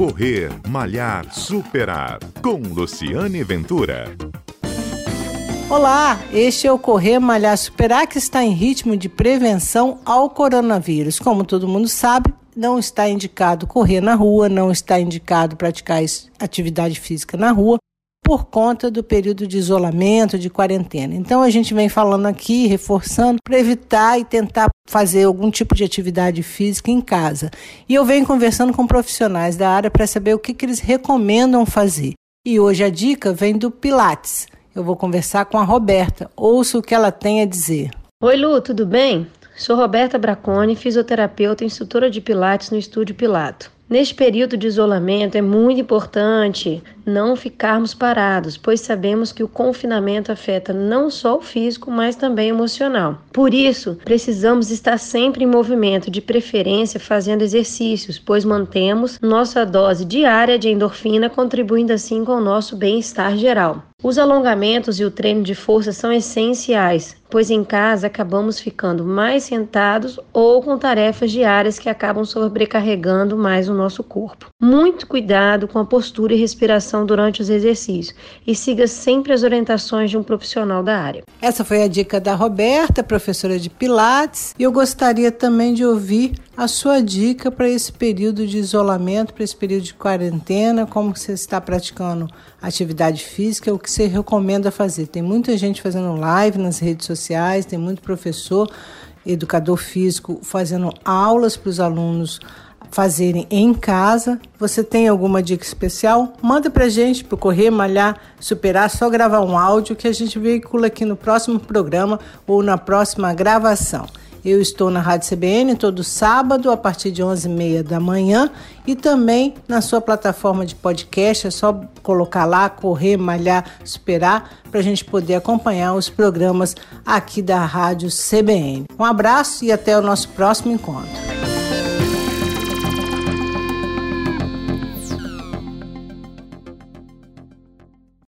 Correr, Malhar, Superar. Com Luciane Ventura. Olá, este é o Correr Malhar Superar que está em ritmo de prevenção ao coronavírus. Como todo mundo sabe, não está indicado correr na rua, não está indicado praticar atividade física na rua por conta do período de isolamento, de quarentena. Então a gente vem falando aqui, reforçando, para evitar e tentar fazer algum tipo de atividade física em casa. E eu venho conversando com profissionais da área para saber o que, que eles recomendam fazer. E hoje a dica vem do Pilates. Eu vou conversar com a Roberta. Ouça o que ela tem a dizer. Oi, Lu, tudo bem? Sou Roberta Braconi, fisioterapeuta e instrutora de Pilates no Estúdio Pilato. Neste período de isolamento é muito importante não ficarmos parados, pois sabemos que o confinamento afeta não só o físico, mas também o emocional. Por isso, precisamos estar sempre em movimento, de preferência fazendo exercícios, pois mantemos nossa dose diária de endorfina, contribuindo assim com o nosso bem-estar geral. Os alongamentos e o treino de força são essenciais, pois em casa acabamos ficando mais sentados ou com tarefas diárias que acabam sobrecarregando mais o nosso corpo. Muito cuidado com a postura e respiração durante os exercícios e siga sempre as orientações de um profissional da área. Essa foi a dica da Roberta, professora de Pilates, e eu gostaria também de ouvir a sua dica para esse período de isolamento, para esse período de quarentena, como você está praticando atividade física, o que você recomenda fazer. Tem muita gente fazendo live nas redes sociais, tem muito professor, educador físico fazendo aulas para os alunos fazerem em casa. Você tem alguma dica especial? Manda para gente para Correr, Malhar, Superar, só gravar um áudio que a gente veicula aqui no próximo programa ou na próxima gravação. Eu estou na Rádio CBN todo sábado, a partir de 11h30 da manhã, e também na sua plataforma de podcast. É só colocar lá, correr, malhar, superar, para a gente poder acompanhar os programas aqui da Rádio CBN. Um abraço e até o nosso próximo encontro.